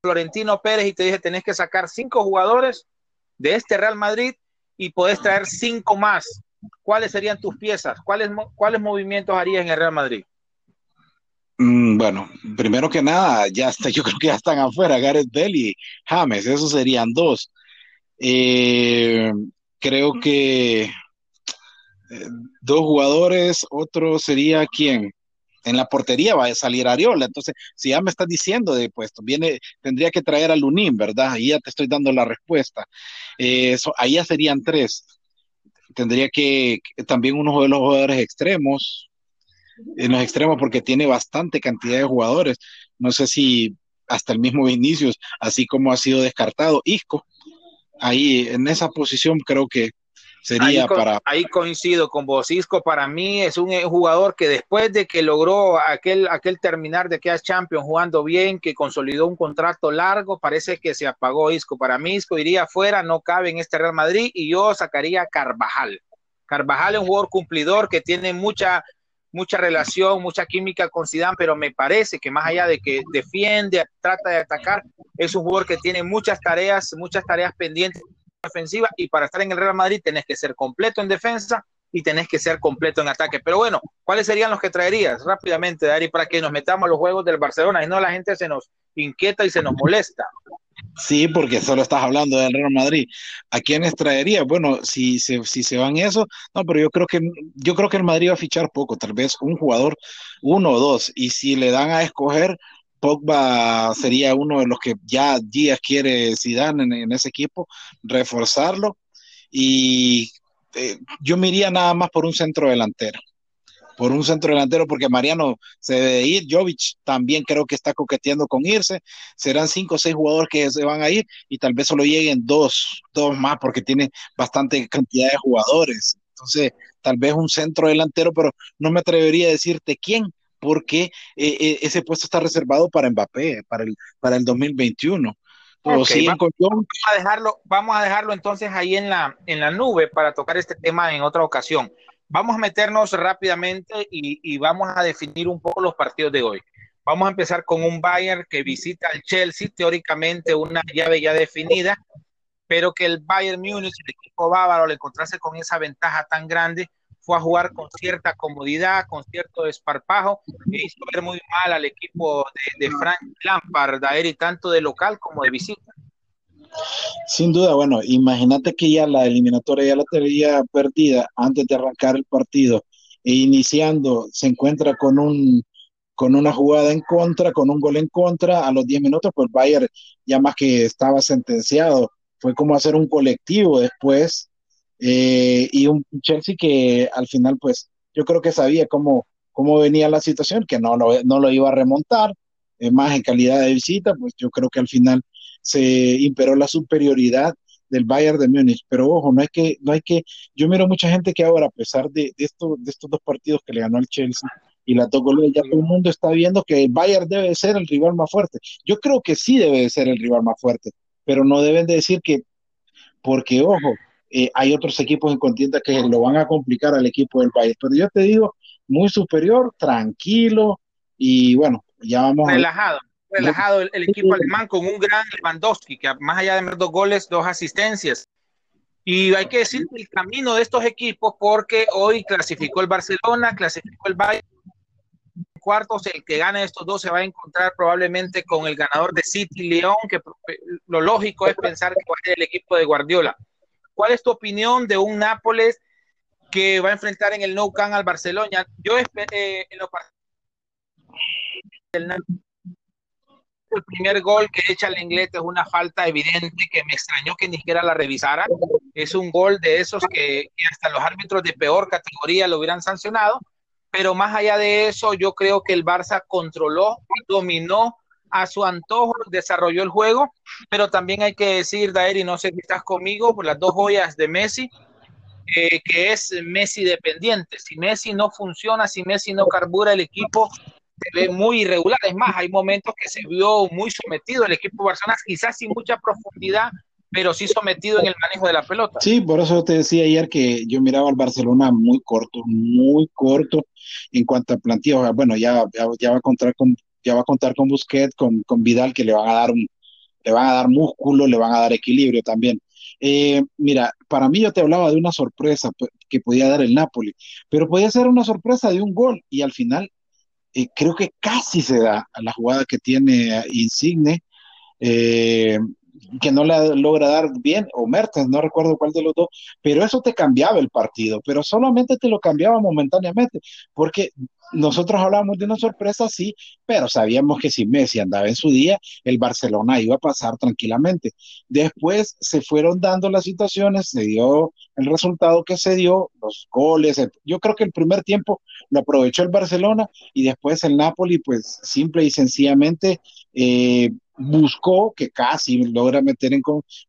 Florentino Pérez y te dije tenés que sacar cinco jugadores de este Real Madrid y podés traer cinco más ¿cuáles serían tus piezas? ¿Cuáles, cuáles movimientos harías en el Real Madrid? Mm, bueno, primero que nada, ya está, <laughs> yo creo que ya están afuera Gareth Bell y James, esos serían dos. Eh, creo que eh, dos jugadores, otro sería quién. En la portería va a salir Ariola, entonces si ya me estás diciendo de puesto, viene, tendría que traer a Lunín, ¿verdad? Ahí ya te estoy dando la respuesta. Eh, ahí ya serían tres tendría que también uno de los jugadores extremos, en los extremos porque tiene bastante cantidad de jugadores. No sé si hasta el mismo Vinicius, así como ha sido descartado Isco, ahí en esa posición creo que sería para... Ahí coincido con vos. Isco para mí es un jugador que después de que logró aquel, aquel terminar de aquella Champions jugando bien, que consolidó un contrato largo, parece que se apagó Isco. Para mí Isco iría afuera, no cabe en este Real Madrid y yo sacaría Carvajal. Carvajal es un jugador cumplidor que tiene mucha mucha relación, mucha química con Zidane, pero me parece que más allá de que defiende, trata de atacar, es un jugador que tiene muchas tareas, muchas tareas pendientes defensiva y para estar en el Real Madrid tenés que ser completo en defensa y tenés que ser completo en ataque. Pero bueno, ¿cuáles serían los que traerías rápidamente, Dari, para que nos metamos los juegos del Barcelona y no la gente se nos inquieta y se nos molesta? Sí, porque solo estás hablando del Real Madrid. ¿A quiénes traería? Bueno, si se, si se van eso, no, pero yo creo que yo creo que el Madrid va a fichar poco, tal vez un jugador, uno o dos, y si le dan a escoger, Pogba sería uno de los que ya Díaz quiere Zidane en, en ese equipo, reforzarlo. Y eh, yo me iría nada más por un centro delantero, por un centro delantero porque Mariano se debe ir, Jovic también creo que está coqueteando con irse, serán cinco o seis jugadores que se van a ir y tal vez solo lleguen dos, dos más porque tiene bastante cantidad de jugadores, entonces tal vez un centro delantero, pero no me atrevería a decirte quién, porque eh, eh, ese puesto está reservado para Mbappé, para el, para el 2021. vamos, a dejarlo, vamos a dejarlo entonces ahí en la, en la nube para tocar este tema en otra ocasión. Vamos a meternos rápidamente y, y vamos a definir un poco los partidos de hoy. Vamos a empezar con un Bayern que visita al Chelsea, teóricamente una llave ya definida, pero que el Bayern Múnich, el equipo bávaro, al encontrarse con esa ventaja tan grande, fue a jugar con cierta comodidad, con cierto desparpajo, e hizo ver muy mal al equipo de, Frank Lampard, Daeri, tanto de local como de visita. Sin duda, bueno, imagínate que ya la eliminatoria ya la tenía perdida antes de arrancar el partido e iniciando se encuentra con un con una jugada en contra, con un gol en contra, a los 10 minutos, pues Bayern ya más que estaba sentenciado, fue como hacer un colectivo después eh, y un Chelsea que al final, pues, yo creo que sabía cómo, cómo venía la situación, que no lo, no lo iba a remontar, eh, más en calidad de visita, pues yo creo que al final se imperó la superioridad del Bayern de Múnich. Pero ojo, no hay que, no hay que, yo miro mucha gente que ahora, a pesar de, de, esto, de estos dos partidos que le ganó al Chelsea y la goles, ya todo el mundo está viendo que el Bayern debe ser el rival más fuerte. Yo creo que sí debe de ser el rival más fuerte, pero no deben de decir que, porque ojo, eh, hay otros equipos en contienda que lo van a complicar al equipo del Bayern. Pero yo te digo, muy superior, tranquilo y bueno, ya vamos. Relajado relajado el, equipo alemán con un gran Lewandowski, que más allá de dos goles, dos asistencias. Y hay que decir el camino de estos equipos, porque hoy clasificó el Barcelona, clasificó el Bayern. Cuartos, el que gane estos dos se va a encontrar probablemente con el ganador de City León, que lo lógico es pensar que va a ser el equipo de Guardiola. ¿Cuál es tu opinión de un Nápoles que va a enfrentar en el Nou Camp al Barcelona? Yo eh, en lo el el primer gol que echa el inglés es una falta evidente que me extrañó que ni siquiera la revisara. Es un gol de esos que, hasta los árbitros de peor categoría lo hubieran sancionado. Pero más allá de eso, yo creo que el Barça controló, dominó a su antojo, desarrolló el juego. Pero también hay que decir, Daer, y no sé si estás conmigo, por las dos joyas de Messi, eh, que es Messi dependiente. Si Messi no funciona, si Messi no carbura el equipo, se ve muy irregular. Es más, hay momentos que se vio muy sometido el equipo Barcelona, quizás sin mucha profundidad, pero sí sometido en el manejo de la pelota. Sí, por eso te decía ayer que yo miraba al Barcelona muy corto, muy corto en cuanto a plantilla. Bueno, ya, ya, va a contar con ya va a contar con Busquets, con, con Vidal, que le van a dar un, le van a dar músculo, le van a dar equilibrio también. Eh, mira, para mí yo te hablaba de una sorpresa que podía dar el Napoli, pero podía ser una sorpresa de un gol y al final eh, creo que casi se da a la jugada que tiene Insigne, eh, que no la logra dar bien, o Mertens, no recuerdo cuál de los dos, pero eso te cambiaba el partido, pero solamente te lo cambiaba momentáneamente, porque nosotros hablábamos de una sorpresa, sí, pero sabíamos que si Messi andaba en su día, el Barcelona iba a pasar tranquilamente. Después se fueron dando las situaciones, se dio el resultado que se dio, los goles. Yo creo que el primer tiempo lo aprovechó el Barcelona y después el Napoli, pues simple y sencillamente eh, buscó que casi logra meter en...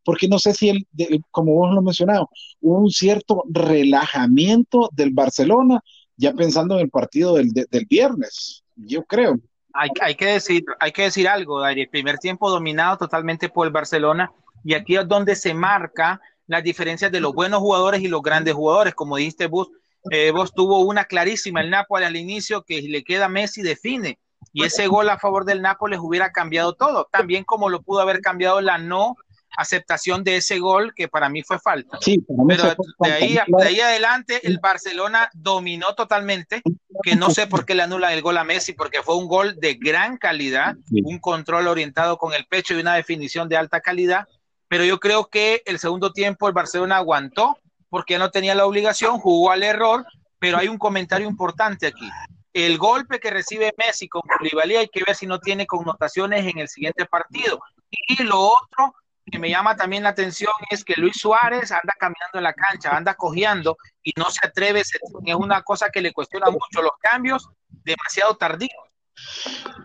Porque no sé si, el, como vos lo mencionado, hubo un cierto relajamiento del Barcelona ya pensando en el partido del, del viernes, yo creo. Hay, hay, que decir, hay que decir algo, Dari. Primer tiempo dominado totalmente por el Barcelona y aquí es donde se marca las diferencias de los buenos jugadores y los grandes jugadores. Como dijiste vos, eh, vos tuvo una clarísima el Nápoles al inicio que le queda Messi define y ese gol a favor del Nápoles hubiera cambiado todo, también como lo pudo haber cambiado la no aceptación de ese gol que para mí fue falta. Sí, pero de ahí, de ahí adelante el Barcelona dominó totalmente, que no sé por qué le anula el gol a Messi, porque fue un gol de gran calidad, un control orientado con el pecho y una definición de alta calidad, pero yo creo que el segundo tiempo el Barcelona aguantó porque no tenía la obligación, jugó al error, pero hay un comentario importante aquí. El golpe que recibe Messi con Koulibaly hay que ver si no tiene connotaciones en el siguiente partido. Y lo otro que me llama también la atención es que Luis Suárez anda caminando en la cancha, anda cojeando y no se atreve, es una cosa que le cuestiona mucho los cambios, demasiado tardíos.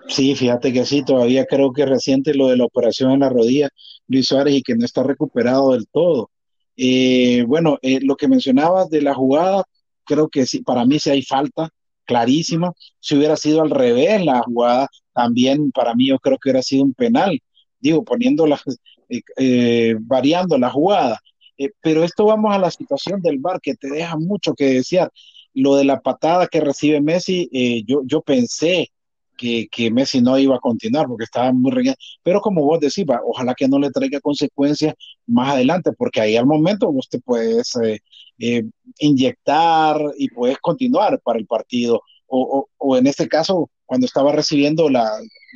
Sí, fíjate que sí, todavía creo que reciente lo de la operación en la rodilla, Luis Suárez, y que no está recuperado del todo. Eh, bueno, eh, lo que mencionabas de la jugada, creo que sí, para mí sí hay falta clarísima. Si hubiera sido al revés la jugada, también para mí yo creo que hubiera sido un penal. Digo, poniendo las, eh, eh, variando la jugada. Eh, pero esto vamos a la situación del bar que te deja mucho que desear. Lo de la patada que recibe Messi, yo, yo pensé que, que, Messi no iba a continuar porque estaba muy reñido. Pero como vos decís, ojalá que no le traiga consecuencias más adelante, porque ahí al momento vos te puedes inyectar y puedes continuar para el partido. O, o, en este caso, cuando estaba recibiendo la,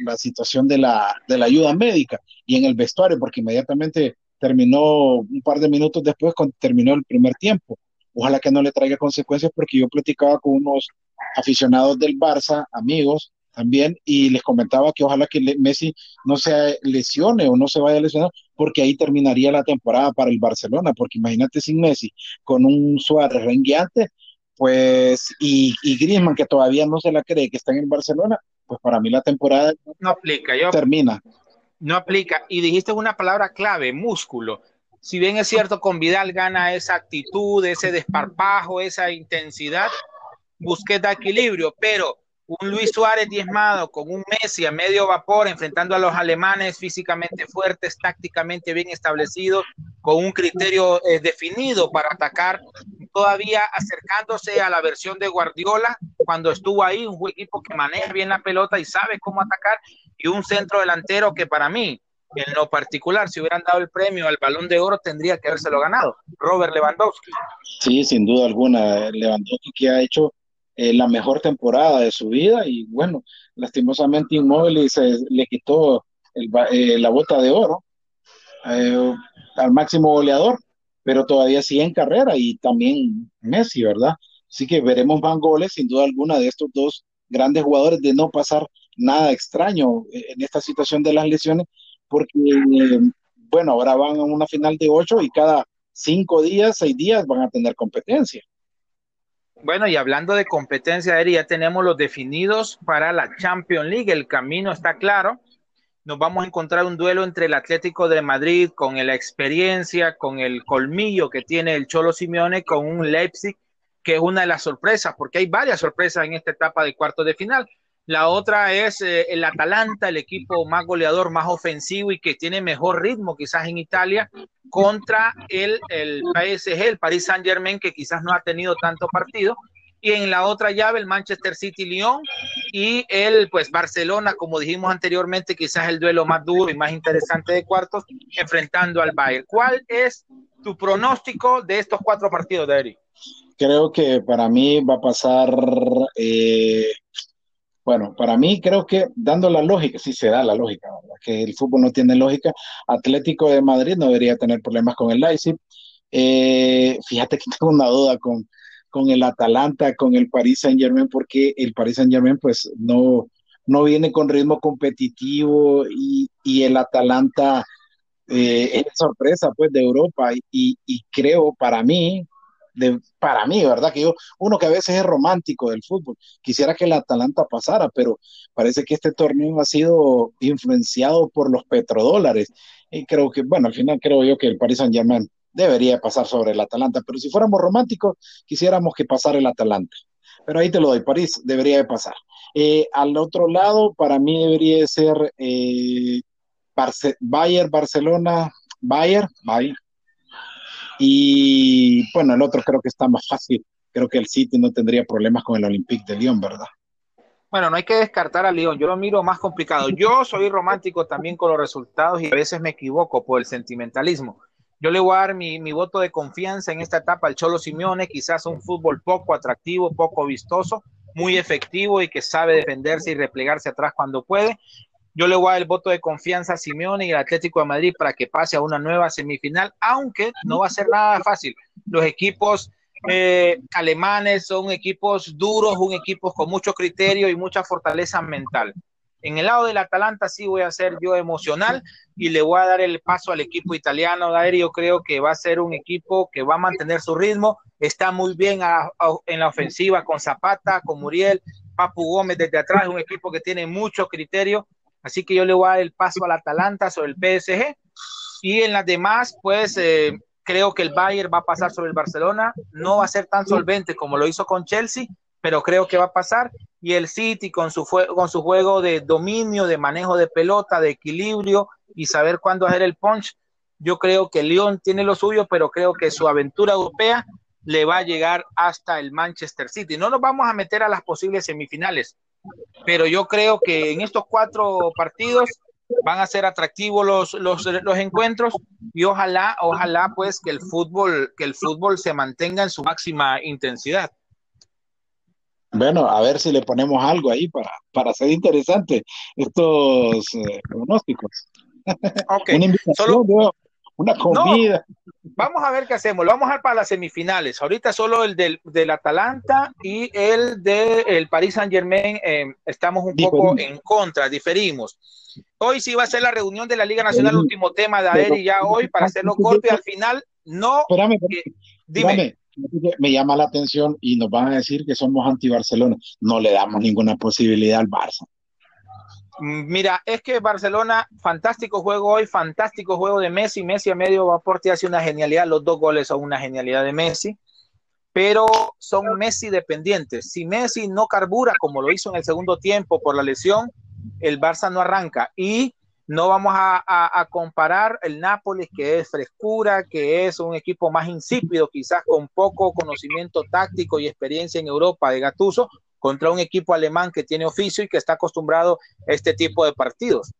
la situación de la, de la ayuda médica y en el vestuario, porque inmediatamente terminó un par de minutos después, cuando terminó el primer tiempo. Ojalá que no le traiga consecuencias, porque yo platicaba con unos aficionados del Barça, amigos también, y les comentaba que ojalá que Messi no se lesione o no se vaya a lesionar, porque ahí terminaría la temporada para el Barcelona, porque imagínate sin Messi, con un Suárez rengueante, pues, y, y Griezmann, que todavía no se la cree que está en el Barcelona, pues para mí la temporada no aplica. Yo, termina. No aplica. Y dijiste una palabra clave, músculo. Si bien es cierto, con Vidal gana esa actitud, ese desparpajo, esa intensidad, Busquets da equilibrio, pero un Luis Suárez diezmado con un Messi a medio vapor enfrentando a los alemanes físicamente fuertes, tácticamente bien establecidos, con un criterio eh, definido para atacar, todavía acercándose a la versión de Guardiola cuando estuvo ahí, un equipo que maneja bien la pelota y sabe cómo atacar, y un centro delantero que para mí, en lo particular, si hubieran dado el premio al balón de oro, tendría que habérselo ganado, Robert Lewandowski. Sí, sin duda alguna, Lewandowski que ha hecho eh, la mejor temporada de su vida y bueno, lastimosamente Inmóvil se le quitó eh, la bota de oro eh, al máximo goleador, pero todavía sigue en carrera y también Messi, ¿verdad? Así que veremos más goles sin duda alguna de estos dos grandes jugadores de no pasar nada extraño en esta situación de las lesiones, porque bueno, ahora van a una final de ocho y cada cinco días, seis días van a tener competencia. Bueno, y hablando de competencia ya tenemos los definidos para la Champions League. El camino está claro. Nos vamos a encontrar un duelo entre el Atlético de Madrid con la experiencia, con el colmillo que tiene el Cholo Simeone, con un Leipzig que es una de las sorpresas, porque hay varias sorpresas en esta etapa de cuartos de final. La otra es eh, el Atalanta, el equipo más goleador, más ofensivo y que tiene mejor ritmo quizás en Italia contra el, el PSG, el Paris Saint Germain, que quizás no ha tenido tanto partido. Y en la otra llave, el Manchester City Lyon y el pues Barcelona, como dijimos anteriormente, quizás el duelo más duro y más interesante de cuartos, enfrentando al Bayern. ¿Cuál es tu pronóstico de estos cuatro partidos, Eric? Creo que para mí va a pasar eh, bueno, para mí creo que dando la lógica, sí se da la lógica, que el fútbol no tiene lógica. Atlético de Madrid no debería tener problemas con el Leipzig. Eh, fíjate que <laughs> tengo una duda con, con el Atalanta, con el Paris Saint Germain, porque el Paris Saint Germain pues no, no viene con ritmo competitivo y, el Atalanta eh, es sorpresa pues de Europa y, y creo para mí, para mí, ¿verdad? Que yo, uno que a veces es romántico del fútbol, quisiera que el Atalanta pasara, pero parece que este torneo ha sido influenciado por los petrodólares. Y creo que, bueno, al final creo yo que el Paris Saint Germain debería pasar sobre el Atalanta, pero si fuéramos románticos, quisiéramos que pasara el Atalanta. Pero ahí te lo doy, París debería de pasar. Eh, al otro lado, para mí debería ser eh, Bayern, Barcelona, Bayern, Bayern, y bueno, el otro creo que está más fácil. Creo que el City no tendría problemas con el Olympique de Lyon, ¿verdad? Bueno, no hay que descartar a Lyon. Yo lo miro más complicado. Yo soy romántico también con los resultados y a veces me equivoco por el sentimentalismo. Yo le voy a dar mi, mi voto de confianza en esta etapa al Cholo Simeone, quizás un fútbol poco atractivo, poco vistoso, muy efectivo y que sabe defenderse y replegarse atrás cuando puede. Yo le voy a dar el voto de confianza a Simeone y al Atlético de Madrid para que pase a una nueva semifinal, aunque no va a ser nada fácil. Los equipos eh, alemanes son equipos duros, un equipo con mucho criterio y mucha fortaleza mental. En el lado del Atalanta sí voy a ser yo emocional y le voy a dar el paso al equipo italiano. Daer, yo creo que va a ser un equipo que va a mantener su ritmo. Está muy bien en la ofensiva con Zapata, con Muriel, Papu Gómez desde atrás, un equipo que tiene mucho criterio Así que yo le voy a dar el paso al Atalanta sobre el PSG. Y en las demás, pues eh, creo que el Bayern va a pasar sobre el Barcelona. No va a ser tan solvente como lo hizo con Chelsea, pero creo que va a pasar. Y el City con su, con su juego de dominio, de manejo de pelota, de equilibrio y saber cuándo hacer el punch. Yo creo que Lyon tiene lo suyo, pero creo que su aventura europea le va a llegar hasta el Manchester City. No nos vamos a meter a las posibles semifinales, pero yo creo que en estos cuatro partidos van a ser atractivos los, los, los, encuentros y ojalá, ojalá pues que el fútbol, que el fútbol se mantenga en su máxima intensidad. Bueno, a ver si le ponemos algo ahí para, para hacer interesante estos eh, pronósticos. Okay. Una invitación, una comida. vamos a ver qué hacemos. Lo vamos a para las semifinales. Ahorita solo el del, del Atalanta y el del el Paris Saint Germain eh, estamos un poco en contra, diferimos. Hoy sí va a ser la reunión de la Liga Nacional, el último tema de y ya hoy para hacerlo corto y al final no. Espérame, dime. Me llama la atención y nos van a decir que somos anti-Barcelona. No le damos ninguna posibilidad al Barça. Mira, es que Barcelona, fantástico juego hoy, fantástico juego de Messi. Messi a medio vapor te hace una genialidad. Los dos goles son una genialidad de Messi, pero son Messi dependientes. Si Messi no carbura como lo hizo en el segundo tiempo por la lesión, el Barça no arranca. Y no vamos a, comparar el Nápoles, que es frescura, que es un equipo más insípido, quizás con poco conocimiento táctico y experiencia en Europa de Gatuso, contra un equipo alemán que tiene oficio y que está acostumbrado a este tipo de partidos.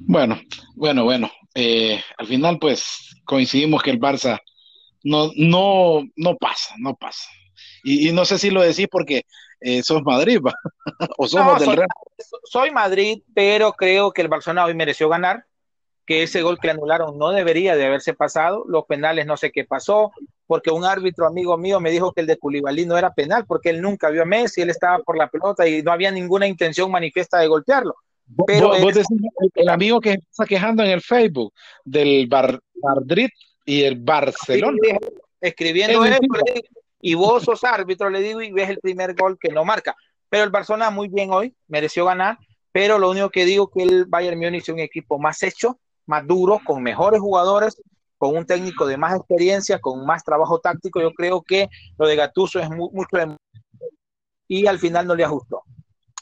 Bueno, bueno, bueno. Eh, al final, pues coincidimos que el Barça no, no, no pasa, no pasa. Y, no sé si lo decís porque eh, sos Madrid, <laughs> o somos del soy, Soy Madrid, pero creo que el Barcelona hoy mereció ganar, que ese gol que anularon no debería de haberse pasado, los penales no sé qué pasó, porque un árbitro amigo mío me dijo que el de Culibalí no era penal, porque él nunca vio a Messi, él estaba por la pelota y no había ninguna intención manifiesta de golpearlo. Pero el, amigo que está quejando en el Facebook del Bar, Madrid y el Barcelona. escribiendo eso, y vos sos árbitro, le digo, y ves el primer gol que no marca. Pero el Barcelona muy bien hoy, mereció ganar, pero lo único que digo que el Bayern Múnich es un equipo más hecho, más duro, con mejores jugadores, con un técnico de más experiencia, con más trabajo táctico. Yo creo que lo de Gatuso es mucho de... y al final no le ajustó.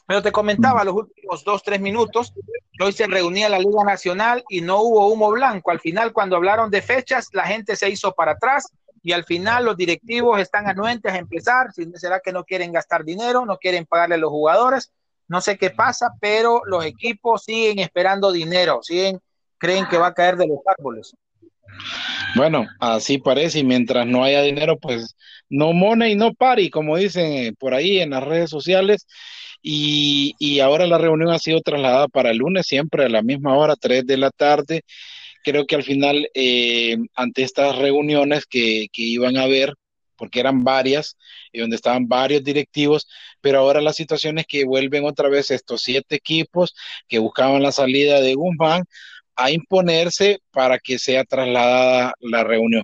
Pero te comentaba los últimos dos, tres minutos, hoy se reunía la Liga Nacional y no hubo humo blanco. Al final, cuando hablaron de fechas, la gente se hizo para atrás y al final los directivos están anuentes a empezar. ¿Será que no quieren gastar dinero? ¿No quieren pagarle a los jugadores? No sé qué pasa, pero los equipos siguen esperando dinero, siguen, creen que va a caer de los árboles. Bueno, así parece, y mientras no haya dinero, pues no money, no pari, como dicen por ahí en las redes sociales. Y, y ahora la reunión ha sido trasladada para el lunes, siempre a la misma hora, 3 de la tarde creo que al final, eh, ante estas reuniones que, iban a haber, porque eran varias, y donde estaban varios directivos, pero ahora la situación es que vuelven otra vez estos siete equipos que buscaban la salida de Guzmán a imponerse para que sea trasladada la reunión.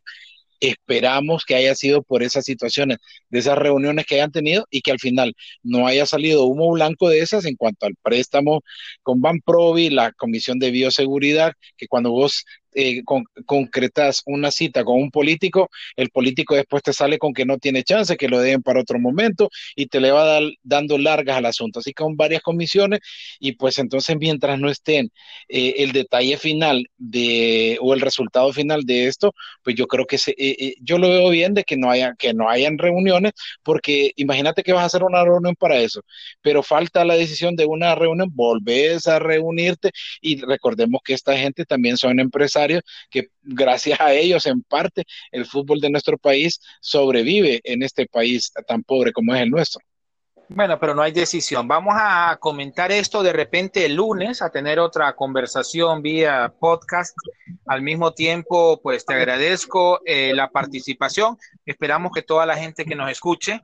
Esperamos que haya sido por esas situaciones, de esas reuniones que hayan tenido y que al final no haya salido humo blanco de esas en cuanto al préstamo con Banprovi, la Comisión de Bioseguridad, que cuando vos eh, concretas una cita con un político, el político después te sale con que no tiene chance, que lo den para otro momento y te le va dando largas al asunto. Así que con varias comisiones y pues entonces mientras no estén eh, el detalle final de o el resultado final de esto, pues yo creo que se, eh, yo lo veo bien de que no haya que no hayan reuniones porque imagínate que vas a hacer una reunión para eso, pero falta la decisión de una reunión, volvés a reunirte y recordemos que esta gente también son empresarios que gracias a ellos en parte el fútbol de nuestro país sobrevive en este país tan pobre como es el nuestro. Bueno, pero no hay decisión. Vamos a comentar esto de repente el lunes, a tener otra conversación vía podcast. Al mismo tiempo, pues te agradezco eh, la participación. Esperamos que toda la gente que nos escuche,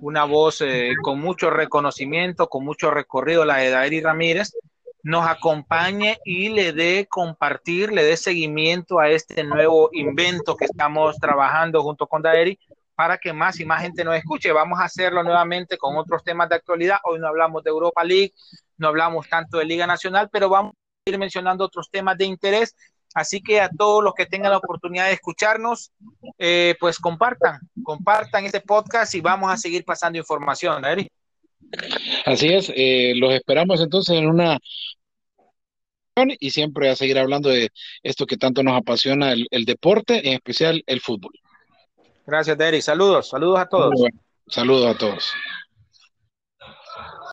una voz eh, con mucho reconocimiento, con mucho recorrido, la de Dairi Ramírez, nos acompañe y le dé compartir, le dé seguimiento a este nuevo invento que estamos trabajando junto con Daeri para que más y más gente nos escuche. Vamos a hacerlo nuevamente con otros temas de actualidad. Hoy no hablamos de Europa League, no hablamos tanto de Liga Nacional, pero vamos a ir mencionando otros temas de interés. Así que a todos los que tengan la oportunidad de escucharnos, eh, pues compartan, compartan este podcast y vamos a seguir pasando información. Daeri. Así es, eh, los esperamos entonces en una y siempre a seguir hablando de esto que tanto nos apasiona, el, deporte, en especial el fútbol. Gracias, Derek. Saludos, saludos a todos. saludos a todos.